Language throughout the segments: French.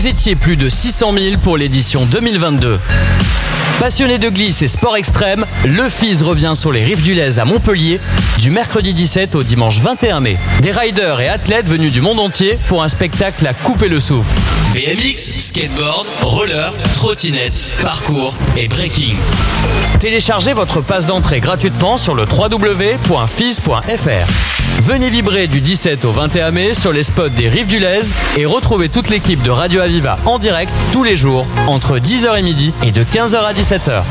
Vous étiez plus de 600 000 pour l'édition 2022. Passionné de glisse et sport extrême, le FIS revient sur les rives du Lez à Montpellier du mercredi 17 au dimanche 21 mai. Des riders et athlètes venus du monde entier pour un spectacle à couper le souffle. BMX, skateboard, roller, trottinette, parcours et breaking. Téléchargez votre passe d'entrée gratuitement sur le www.fis.fr. Venez vibrer du 17 au 21 mai sur les spots des rives du Lez et retrouvez toute l'équipe de Radio Aviva en direct tous les jours entre 10h et midi et de 15h à 17h.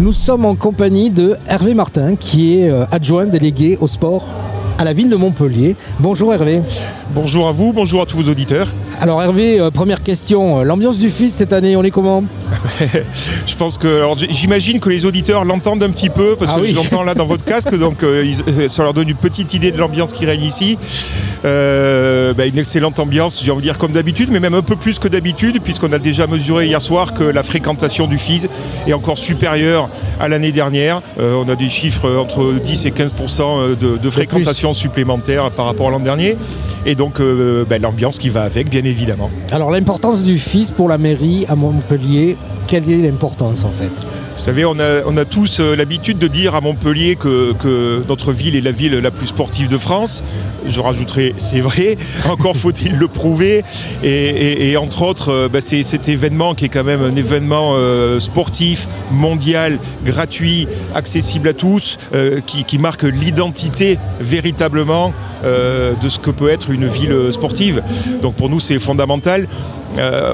Nous sommes en compagnie de Hervé Martin, qui est euh, adjoint délégué au sport à la ville de Montpellier. Bonjour Hervé. Bonjour à vous, bonjour à tous vos auditeurs. Alors Hervé, euh, première question, euh, l'ambiance du fils cette année, on est comment Je pense que, alors j'imagine que les auditeurs l'entendent un petit peu parce Ah que oui. je l'entends là dans votre casque, donc euh, ils- ça leur donne une petite idée de l'ambiance qui règne ici. Euh, bah, une excellente ambiance, j'ai envie de dire comme d'habitude, mais même un peu plus que d'habitude, puisqu'on a déjà mesuré hier soir que la fréquentation du FIS est encore supérieure à l'année dernière. On a des chiffres entre 10 et 15 de, de fréquentation supplémentaire par rapport à l'an dernier, et donc euh, bah, l'ambiance qui va avec, bien évidemment. Alors l'importance du fils pour la mairie à Montpellier, quelle est l'importance en fait? Vous savez, on a, tous euh, l'habitude de dire à Montpellier que, notre ville est la ville la plus sportive de France. Je rajouterai, c'est vrai, encore faut-il le prouver. Et, entre autres, euh, bah, c'est cet événement qui est quand même un événement euh, sportif, mondial, gratuit, accessible à tous, qui, marque l'identité véritablement de ce que peut être une ville sportive. Donc pour nous, c'est fondamental.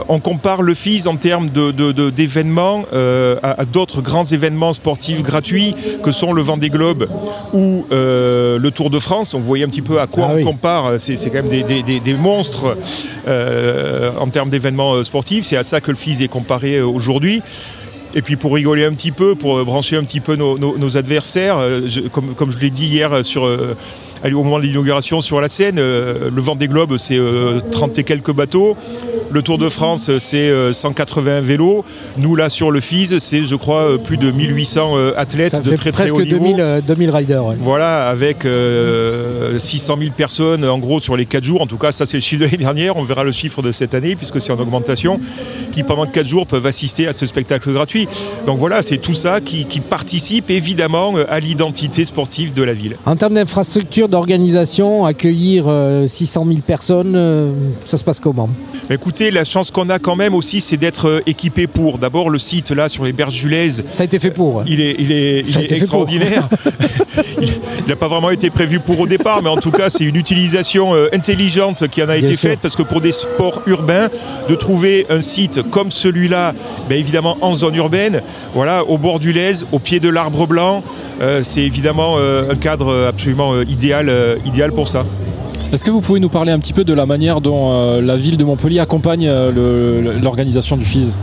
On compare le FIS en termes d'événements à d'autres grands événements sportifs gratuits que sont le Vendée Globe ou euh, le Tour de France. Donc vous voyez un petit peu à quoi Ah on oui. compare. C'est quand même des, des- des- des monstres euh, en termes d'événements euh, sportifs. C'est à ça que le FIS est comparé aujourd'hui. Et puis pour rigoler un petit peu, pour brancher un petit peu nos, nos- nos adversaires, je- comme, comme je l'ai dit hier sur, allez, au moment de l'inauguration sur la scène, euh, le Vendée Globe c'est euh, 30 et quelques bateaux. Le Tour de France c'est euh, 180 vélos. Nous là sur le FIS c'est je crois euh, plus de 1800 euh, athlètes Ça de très très presque haut niveau. 2000, euh, 2000 riders. ouais. Voilà, avec euh, 600 000 personnes en gros sur les 4 jours. En tout cas, ça c'est le chiffre de l'année dernière. On verra le chiffre de cette année puisque c'est en augmentation, qui pendant 4 jours peuvent assister à ce spectacle gratuit. Donc voilà, c'est tout ça qui, qui participe évidemment euh, à l'identité sportive de la ville. En termes d'infrastructure, d'organisation, accueillir euh, 600 000 personnes, euh, ça se passe comment? Écoutez, la chance qu'on a quand même aussi, c'est d'être euh, équipé pour. D'abord, le site là sur les berges du Lez, Ça a été fait pour. ouais. Il est, il est, il est extraordinaire. il n'a pas vraiment été prévu pour au départ, mais en tout cas, c'est une utilisation euh, intelligente qui en a Bien été sûr. faite parce que pour des sports urbains, de trouver un site comme celui-là, ben évidemment en zone urbaine, voilà, au bord du Lez, au pied de l'arbre blanc, euh, c'est évidemment euh, un cadre absolument euh, idéal, euh, idéal pour ça. Est-ce que vous pouvez nous parler un petit peu de la manière dont euh, la ville de Montpellier accompagne euh, l'organisation du FIS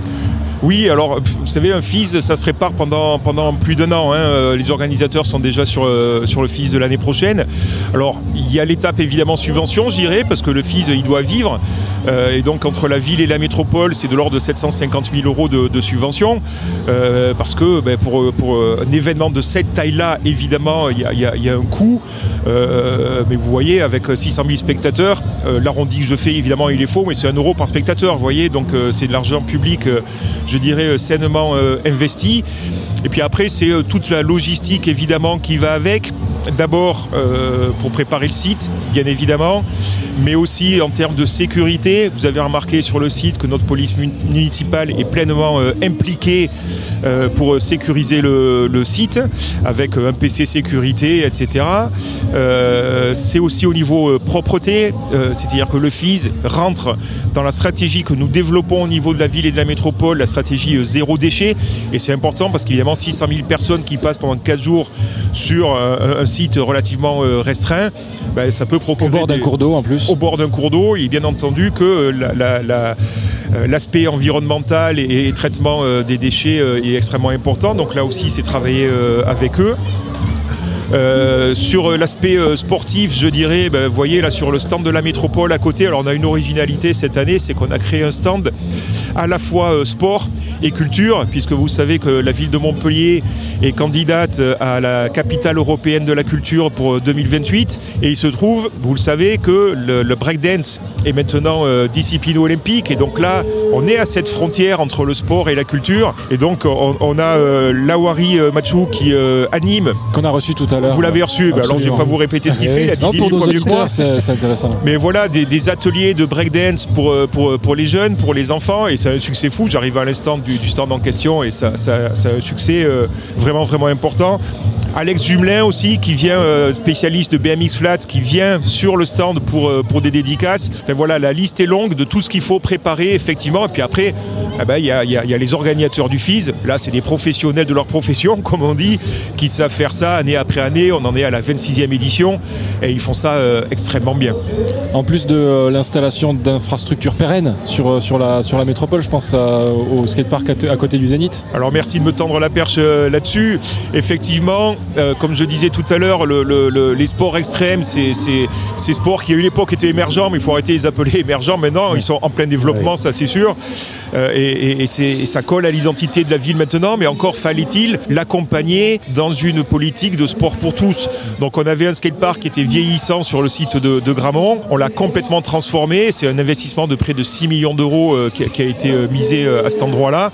Oui, alors vous savez, un FIS, ça se prépare pendant, plus d'un an. hein. Euh, Les organisateurs sont déjà sur, euh, le FIS de l'année prochaine. Alors, il y a l'étape évidemment subvention, je dirais, parce que le FIS, il doit vivre. Euh, et donc, entre la ville et la métropole, c'est de l'ordre de 750 000 euros de, subvention. Parce que ben, pour, un événement de cette taille-là, évidemment, il y a, un coût. Mais vous voyez, avec 600 000 spectateurs, l'arrondi que je fais, évidemment, il est faux, mais c'est un euro par spectateur, vous voyez. Donc, c'est de l'argent public, je dirais, euh, sainement euh, investi. Et puis après, c'est euh, toute la logistique, évidemment, qui va avec. D'abord, euh, pour préparer le site, bien évidemment, mais aussi en termes de sécurité. Vous avez remarqué sur le site que notre police mun- municipale est pleinement euh, impliquée euh, pour sécuriser le, le site, avec un PC sécurité, etc. C'est aussi au niveau propreté, c'est-à-dire que le FIS rentre dans la stratégie que nous développons au niveau de la ville et de la métropole, la stratégie zéro déchet. Et c'est important parce qu'évidemment, 600 000 personnes qui passent pendant 4 jours sur un site relativement euh, restreint, ben, ça peut procurer Au bord d'un cours d'eau en plus au bord d'un cours d'eau et bien entendu que euh, la- la- la- euh, l'aspect environnemental et, et traitement des déchets est extrêmement important. Donc là aussi, c'est travailler avec eux. Euh, sur l'aspect euh, sportif, je dirais, ben, vous voyez là sur le stand de la métropole à côté, alors on a une originalité cette année, c'est qu'on a créé un stand à la fois euh, sport et culture, puisque vous savez que la ville de Montpellier est candidate à la capitale européenne de la culture pour 2028. Et il se trouve, vous le savez, que le, breakdance est maintenant euh, discipline olympique. Et donc là, on est à cette frontière entre le sport et la culture. Et donc on, a euh, Lawari euh, Machou qui anime. Qu'on a reçu tout à l'heure. Vous l'avez reçu. Bah, alors je ne vais pas vous répéter ce qu'il fait. Il a dit pour nos auditeurs, c'est intéressant. Mais voilà, des, ateliers de breakdance pour, pour, pour les jeunes, pour les enfants. Et c'est un succès fou. J'arrive à l'instant du, stand en question et ça, a un succès vraiment, vraiment important. Alex Jumelin aussi, qui vient, euh, spécialiste de BMX Flat, qui vient sur le stand pour, euh, pour des dédicaces. voilà, la liste est longue de tout ce qu'il faut préparer, effectivement. Et puis après, eh ben, il y, a, les organisateurs du FIS. Là, c'est des professionnels de leur profession, comme on dit, qui savent faire ça année après année. On en est à la 26e édition et ils font ça euh, extrêmement bien. En plus de l'installation d'infrastructures pérennes sur, sur, la, sur la métropole, je pense au skatepark à, côté du Zénith. Alors merci de me tendre la perche là-dessus. Effectivement, euh, comme je disais tout à l'heure, les sports extrêmes, c'est ces sports qui à une époque étaient émergents, mais il faut arrêter de les appeler émergents. Maintenant, ils sont en plein développement, ça c'est sûr. Euh, et, ça colle à l'identité de la ville maintenant, mais encore fallait-il l'accompagner dans une politique de sport pour tous. Donc on avait un skatepark qui était vieillissant sur le site de, Gramont. On l'a complètement transformé. C'est un investissement de près de 6 millions d'euros euh, qui, a été misé à cet endroit-là.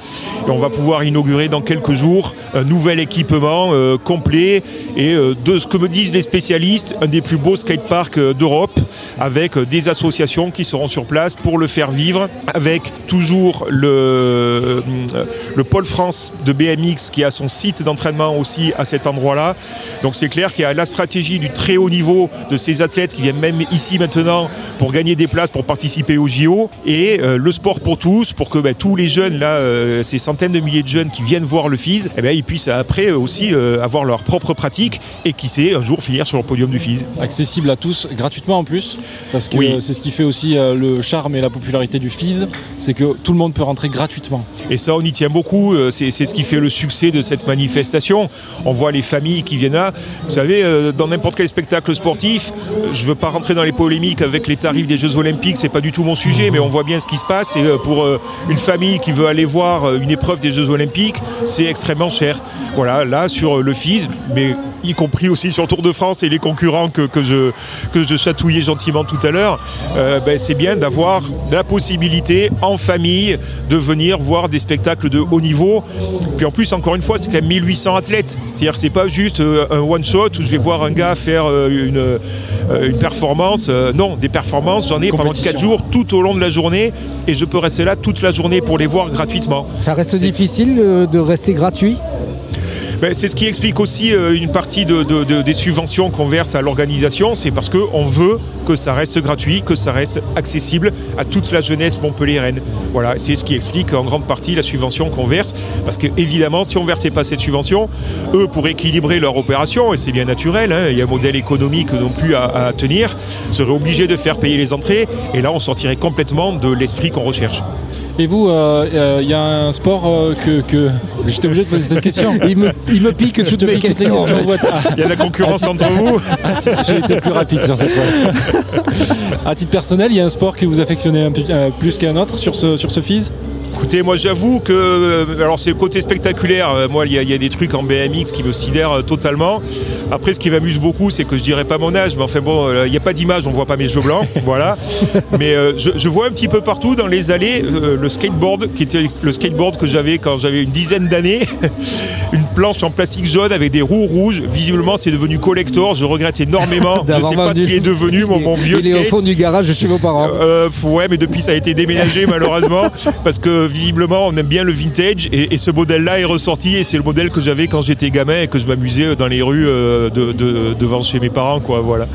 Et on va pouvoir inaugurer dans quelques jours un nouvel équipement complet et euh, de ce que me disent les spécialistes, un des plus beaux skateparks euh, d'Europe avec euh, des associations qui seront sur place pour le faire vivre avec toujours le, le pôle France de BMX qui a son site d'entraînement aussi à cet endroit-là. Donc c'est clair qu'il y a la stratégie du très haut niveau de ces athlètes qui viennent même ici maintenant pour gagner des places pour participer au JO et le sport pour tous pour que ben, tous les jeunes là, ces centaines de milliers de jeunes qui viennent voir le FIS, eh ben, ils puissent après aussi avoir leur propre pratique et qui sait un jour finir sur le podium du FIS. Accessible à tous, gratuitement en plus, parce que c'est ce qui fait aussi euh, le charme et la popularité du FIS, c'est que tout le monde peut rentrer gratuitement. Et ça, on y tient beaucoup, euh, c'est ce qui fait le succès de cette manifestation. On voit les familles qui viennent là. Vous savez, euh, dans n'importe quel spectacle sportif, je ne veux pas rentrer dans les polémiques avec les tarifs des Jeux Olympiques, c'est pas du tout mon sujet, mais on voit bien ce qui se passe. Et pour une famille qui veut aller voir une épreuve des Jeux Olympiques, c'est extrêmement cher. Voilà, là sur le FIS, mais y compris aussi sur le Tour de France et les concurrents que, je, que je chatouillais gentiment tout à l'heure, euh, ben, c'est bien d'avoir la possibilité en famille de venir voir des spectacles de haut niveau. Puis en plus, encore une fois, c'est quand même 1800 athlètes. C'est-à-dire que c'est pas juste euh, un one-shot où je vais voir un gars faire euh, une, une performance. non, des performances, j'en ai pendant 4 jours tout au long de la journée et je peux rester là toute la journée pour les voir gratuitement. Ça reste difficile de rester gratuit? Ben, c'est ce qui explique aussi euh, une partie des subventions qu'on verse à l'organisation. C'est parce qu'on veut que ça reste gratuit, que ça reste accessible à toute la jeunesse montpelliéraine. Voilà, c'est ce qui explique en grande partie la subvention qu'on verse. Parce que évidemment, si on ne versait pas cette subvention, eux, pour équilibrer leur opération, et c'est bien naturel, hein, il y a un modèle économique non plus à, tenir, seraient obligés de faire payer les entrées. Et là, on sortirait complètement de l'esprit qu'on recherche. Et vous, il euh, euh, y a un sport que, que... J'étais obligé de poser cette question. il, me, il me pique toutes mes questions. Il y a la concurrence entre vous. J'ai été plus rapide sur cette fois. à titre personnel, il y a un sport que vous affectionnez euh, plus qu'un autre sur ce, sur ce FIS Écoutez, moi j'avoue que, euh, alors c'est le côté spectaculaire, euh, moi il y, a des trucs en BMX qui me sidèrent euh, totalement. Après ce qui m'amuse beaucoup, c'est que je dirais pas mon âge, mais enfin bon, il n'y a pas d'image, on voit pas mes cheveux blancs, voilà. Mais je, vois un petit peu partout dans les allées le skateboard, qui était le skateboard que j'avais quand j'avais une dizaine d'années, une planche en plastique jaune avec des roues rouges. Visiblement c'est devenu collector, je regrette énormément, je sais pas ce qu'il est devenu mon, vieux Il est au fond du garage chez vos parents. ouais, mais depuis ça a été déménagé malheureusement, parce que visiblement, on aime bien le vintage et, ce modèle-là est ressorti et c'est le modèle que j'avais quand j'étais gamin et que je m'amusais dans les rues euh, devant chez mes parents, quoi. Voilà.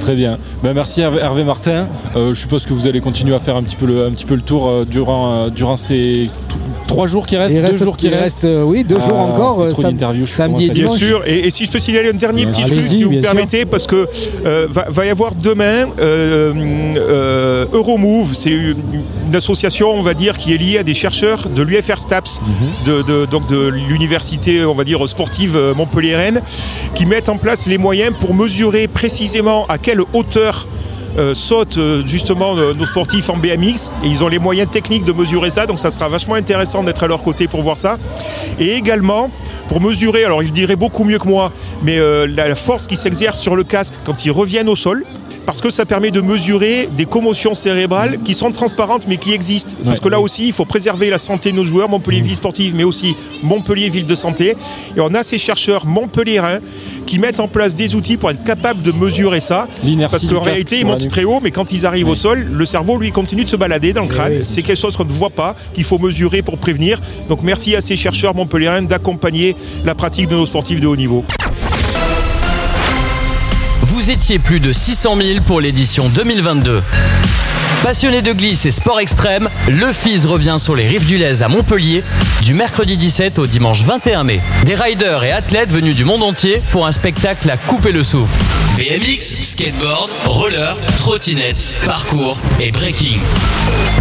Très bien. Ben, merci Hervé Martin. Euh, je suppose que vous allez continuer à faire un petit peu le, tour euh, durant, durant ces trois jours qui restent, deux jours qui restent. Euh, oui, deux jours ah, encore. Euh, samedi et dimanche. Bien sûr. Et, si je peux signaler un dernier petit truc, si vous me permettez, parce que euh, va, y avoir demain Euromove, c'est une, association, on va dire, qui est liée à des chercheurs de l'UFR STAPS, mhm. de, donc de l'université, on va dire, sportive Montpellier-Rennes, qui mettent en place les moyens pour mesurer précisément à quelle hauteur euh, sautent euh, justement nos sportifs en BMX et ils ont les moyens techniques de mesurer ça, donc ça sera vachement intéressant d'être à leur côté pour voir ça. Et également pour mesurer, alors ils diraient beaucoup mieux que moi, mais la force qui s'exerce sur le casque quand ils reviennent au sol parce que ça permet de mesurer des commotions cérébrales qui sont transparentes mais qui existent. Parce que là aussi, il faut préserver la santé de nos joueurs, Montpellier Ville Sportive, mais aussi Montpellier Ville de Santé. Et on a ces chercheurs montpelliérains qui mettent en place des outils pour être capables de mesurer ça. Parce qu'en réalité, ils montent très haut, mais quand ils arrivent au sol, le cerveau, lui, continue de se balader dans le crâne. C'est quelque chose qu'on ne voit pas, qu'il faut mesurer pour prévenir. Donc merci à ces chercheurs montpelliérains d'accompagner la pratique de nos sportifs de haut niveau. Étiez plus de 600 000 pour l'édition 2022. Passionné de glisse et sport extrême, le FIS revient sur les rives du Lez à Montpellier du mercredi 17 au dimanche 21 mai. Des riders et athlètes venus du monde entier pour un spectacle à couper le souffle. BMX, skateboard, roller, trottinette, parcours et breaking.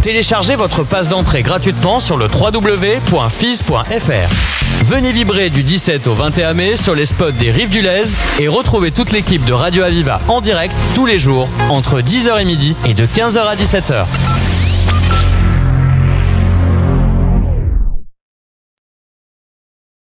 Téléchargez votre passe d'entrée gratuitement sur le www.fis.fr. Venez vibrer du 17 au 21 mai sur les spots des Rives du Lez et retrouvez toute l'équipe de Radio Aviva en direct tous les jours entre 10h et midi et de 15h à 17h.